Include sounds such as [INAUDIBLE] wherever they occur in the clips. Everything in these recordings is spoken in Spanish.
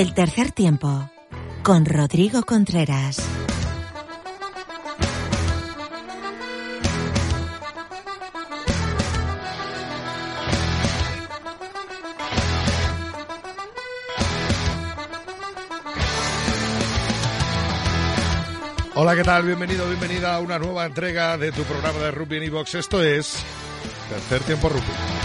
El tercer tiempo con Rodrigo Contreras. Hola, ¿qué tal? Bienvenido, bienvenida a una nueva entrega de tu programa de Rugby en Evox. Esto es Tercer Tiempo Rugby.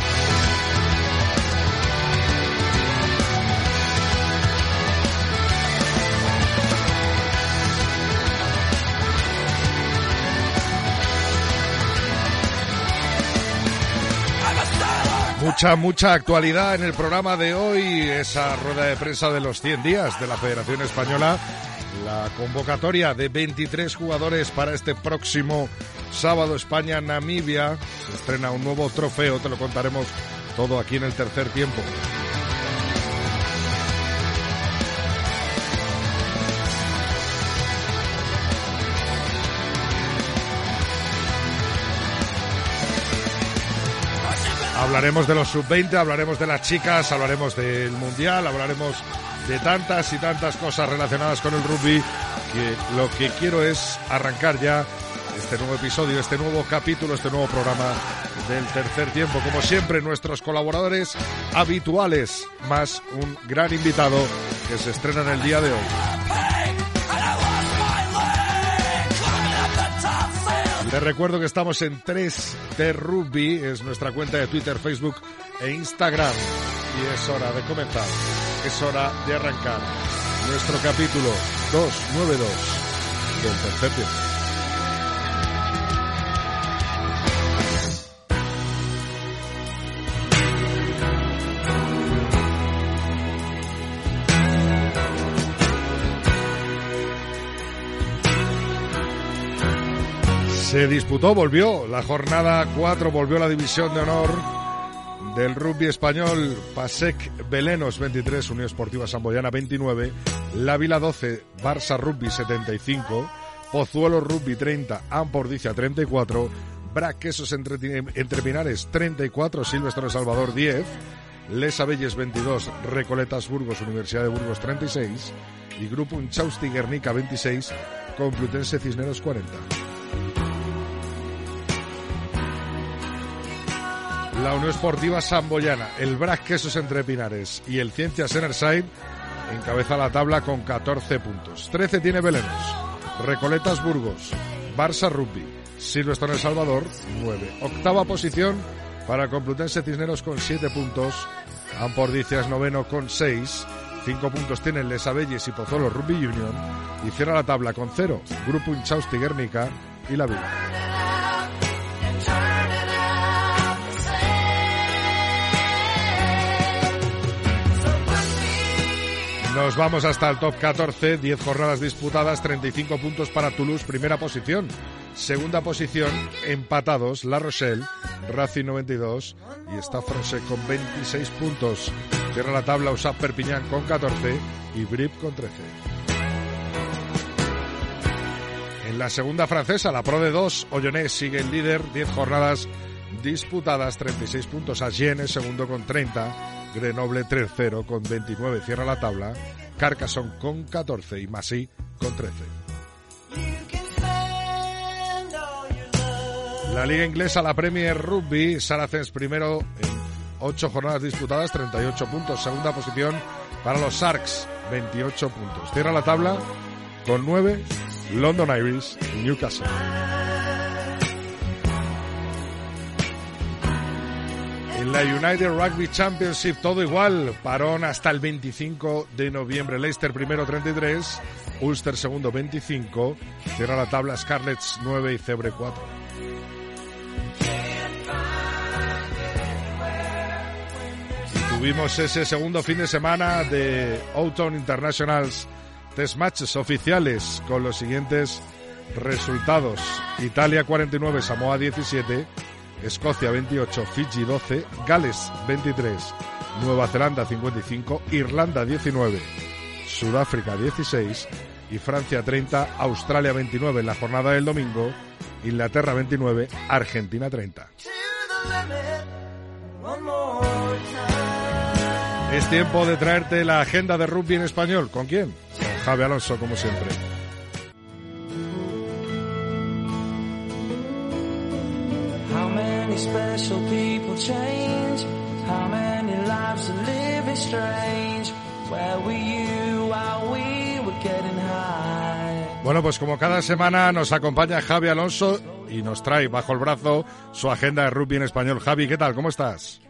Mucha, mucha actualidad en el programa de hoy, esa rueda de prensa de los 100 días de la Federación Española, la convocatoria de 23 jugadores para este próximo sábado España-Namibia, se estrena un nuevo trofeo, te lo contaremos todo aquí en el tercer tiempo. Hablaremos de los sub-20, hablaremos de las chicas, hablaremos del mundial, hablaremos de tantas y tantas cosas relacionadas con el rugby que lo que quiero es arrancar ya este nuevo episodio, este nuevo capítulo, este nuevo programa del tercer tiempo. Como siempre, nuestros colaboradores habituales, más un gran invitado que se estrena en el día de hoy. Les recuerdo que estamos en 3T Rugby, es nuestra cuenta de Twitter, Facebook e Instagram. Y es hora de comenzar, es hora de arrancar nuestro capítulo 292 del tercer Se disputó, volvió la jornada 4, volvió la división de honor del rugby español Pasec Belenos 23, Unión Esportiva Samboyana 29, La Vila 12, Barça Rugby 75, Pozuelo Rugby 30, Ampordicia 34, Braquesos entre, entre Pinares 34, Silvestre Salvador 10, Les Abelles 22, Recoletas Burgos Universidad de Burgos 36 y Grupo Unchausti Guernica 26, Complutense Cisneros 40. La Unión Esportiva Samboyana, el Brac Quesos Entre Pinares y el Ciencias Enerside encabeza la tabla con 14 puntos. 13 tiene Belenos, Recoletas Burgos, Barça Rugby, Silvestre El Salvador 9. Octava posición para Complutense Cisneros con 7 puntos, Ampordicias noveno con 6. 5 puntos tienen Les Abelles y Pozuelo Rugby Union y cierra la tabla con 0 Grupo Inchausti Guernica y La Vila. Nos vamos hasta el top 14, 10 jornadas disputadas, 35 puntos para Toulouse, primera posición. Segunda posición, empatados, La Rochelle, Racing 92 y está Francés con 26 puntos. Cierra la tabla USAP Perpiñán con 14 y Brip con 13. En la segunda francesa, la Pro de 2, Ollonés sigue el líder, 10 jornadas disputadas, 36 puntos. Agen segundo con 30. Grenoble 3-0 con 29 cierra la tabla, Carcassonne con 14 y Massy con 13. La liga inglesa, la Premier Rugby, Saracens primero en 8 jornadas disputadas, 38 puntos, segunda posición para los Sharks, 28 puntos. Cierra la tabla con 9 London Irish y Newcastle. La United Rugby Championship todo igual, parón hasta el 25 de noviembre. Leicester primero 33, Ulster segundo 25, cierra la tabla Scarlets 9 y Cebre 4. Tuvimos ese segundo fin de semana de Autumn Internationals Test Matches oficiales con los siguientes resultados. Italia 49, Samoa 17, Escocia 28, Fiji 12, Gales 23, Nueva Zelanda 55, Irlanda 19, Sudáfrica 16 y Francia 30, Australia 29 en la jornada del domingo, Inglaterra 29, Argentina 30. Es tiempo de traerte la agenda de rugby en español. ¿Con quién? Con Javi Alonso, como siempre. Many special people change? How many lives are living strange? Where were you while we were getting high? Bueno, pues como cada semana nos acompaña Javi Alonso y nos trae bajo el brazo su agenda de rugby en español. Javi, ¿qué tal? ¿Cómo estás?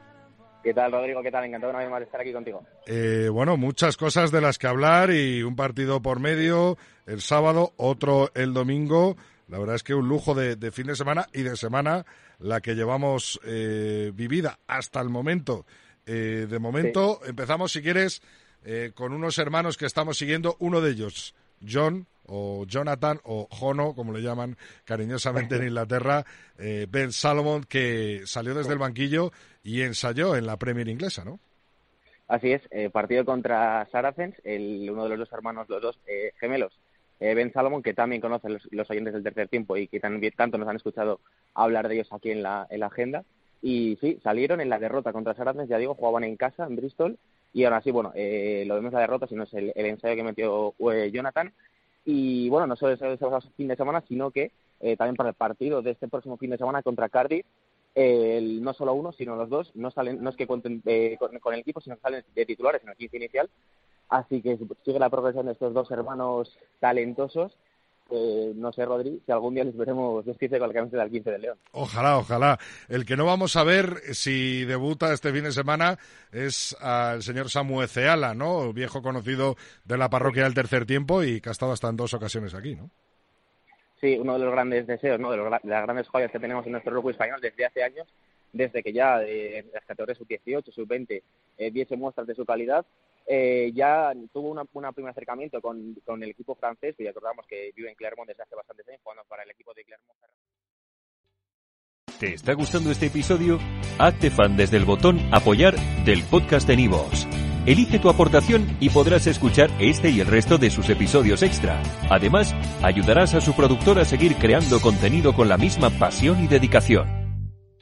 ¿Qué tal, Rodrigo? ¿Qué tal? Encantado una vez más de estar aquí contigo. Eh, bueno, muchas cosas de las que hablar y un partido por medio el sábado, otro el domingo. La verdad es que un lujo de, de fin de semana y de semana la que llevamos eh, vivida hasta el momento. Eh, de momento empezamos, si quieres, eh, con unos hermanos que estamos siguiendo. Uno de ellos, John o Jonathan o Jono, como le llaman cariñosamente en [LAUGHS] Inglaterra, eh, Ben Salomon, que salió desde el banquillo y ensayó en la Premier inglesa, ¿no? Así es, partido contra Saracens, el, uno de los dos hermanos, los dos eh, gemelos, eh, Ben Salomon, que también conocen los, oyentes del tercer tiempo y que tanto nos han escuchado hablar de ellos aquí en la, en la agenda. Y sí, salieron en la derrota contra Saracens, ya digo, jugaban en casa, en Bristol, y ahora sí, bueno, eh, lo vemos la derrota, sino es el, ensayo que metió eh, Jonathan. Y bueno, no solo es el fin de semana, sino que eh, también para el partido de este próximo fin de semana contra Cardiff, el, no solo uno, sino los dos, no salen, no es que cuenten eh, con, con, el equipo, sino que salen de titulares en el quince inicial. Así que sigue la progresión de estos dos hermanos talentosos. Eh, no sé, Rodri, si algún día les veremos vestirse con la camiseta del 15 de León. Ojalá, ojalá. El que no vamos a ver si debuta este fin de semana es al señor Samuel Ceala, ¿no? Viejo conocido de la parroquia del tercer tiempo y que ha estado hasta en dos ocasiones aquí, ¿no? sí, uno de los grandes deseos, ¿no? de, los, de las grandes joyas que tenemos en nuestro rugby español desde hace años, desde que ya eh, las categorías sub-18, sub-20 eh, diese muestras de su calidad, eh, ya tuvo una, un primer acercamiento con, con, el equipo francés, y recordamos que vive en Clermont desde hace bastantes años, jugando para el equipo de Clermont. ¿Te está gustando este episodio? Hazte fan desde el botón apoyar del podcast de Nivos. Elige tu aportación y podrás escuchar este y el resto de sus episodios extra. Además, ayudarás a su productor a seguir creando contenido con la misma pasión y dedicación.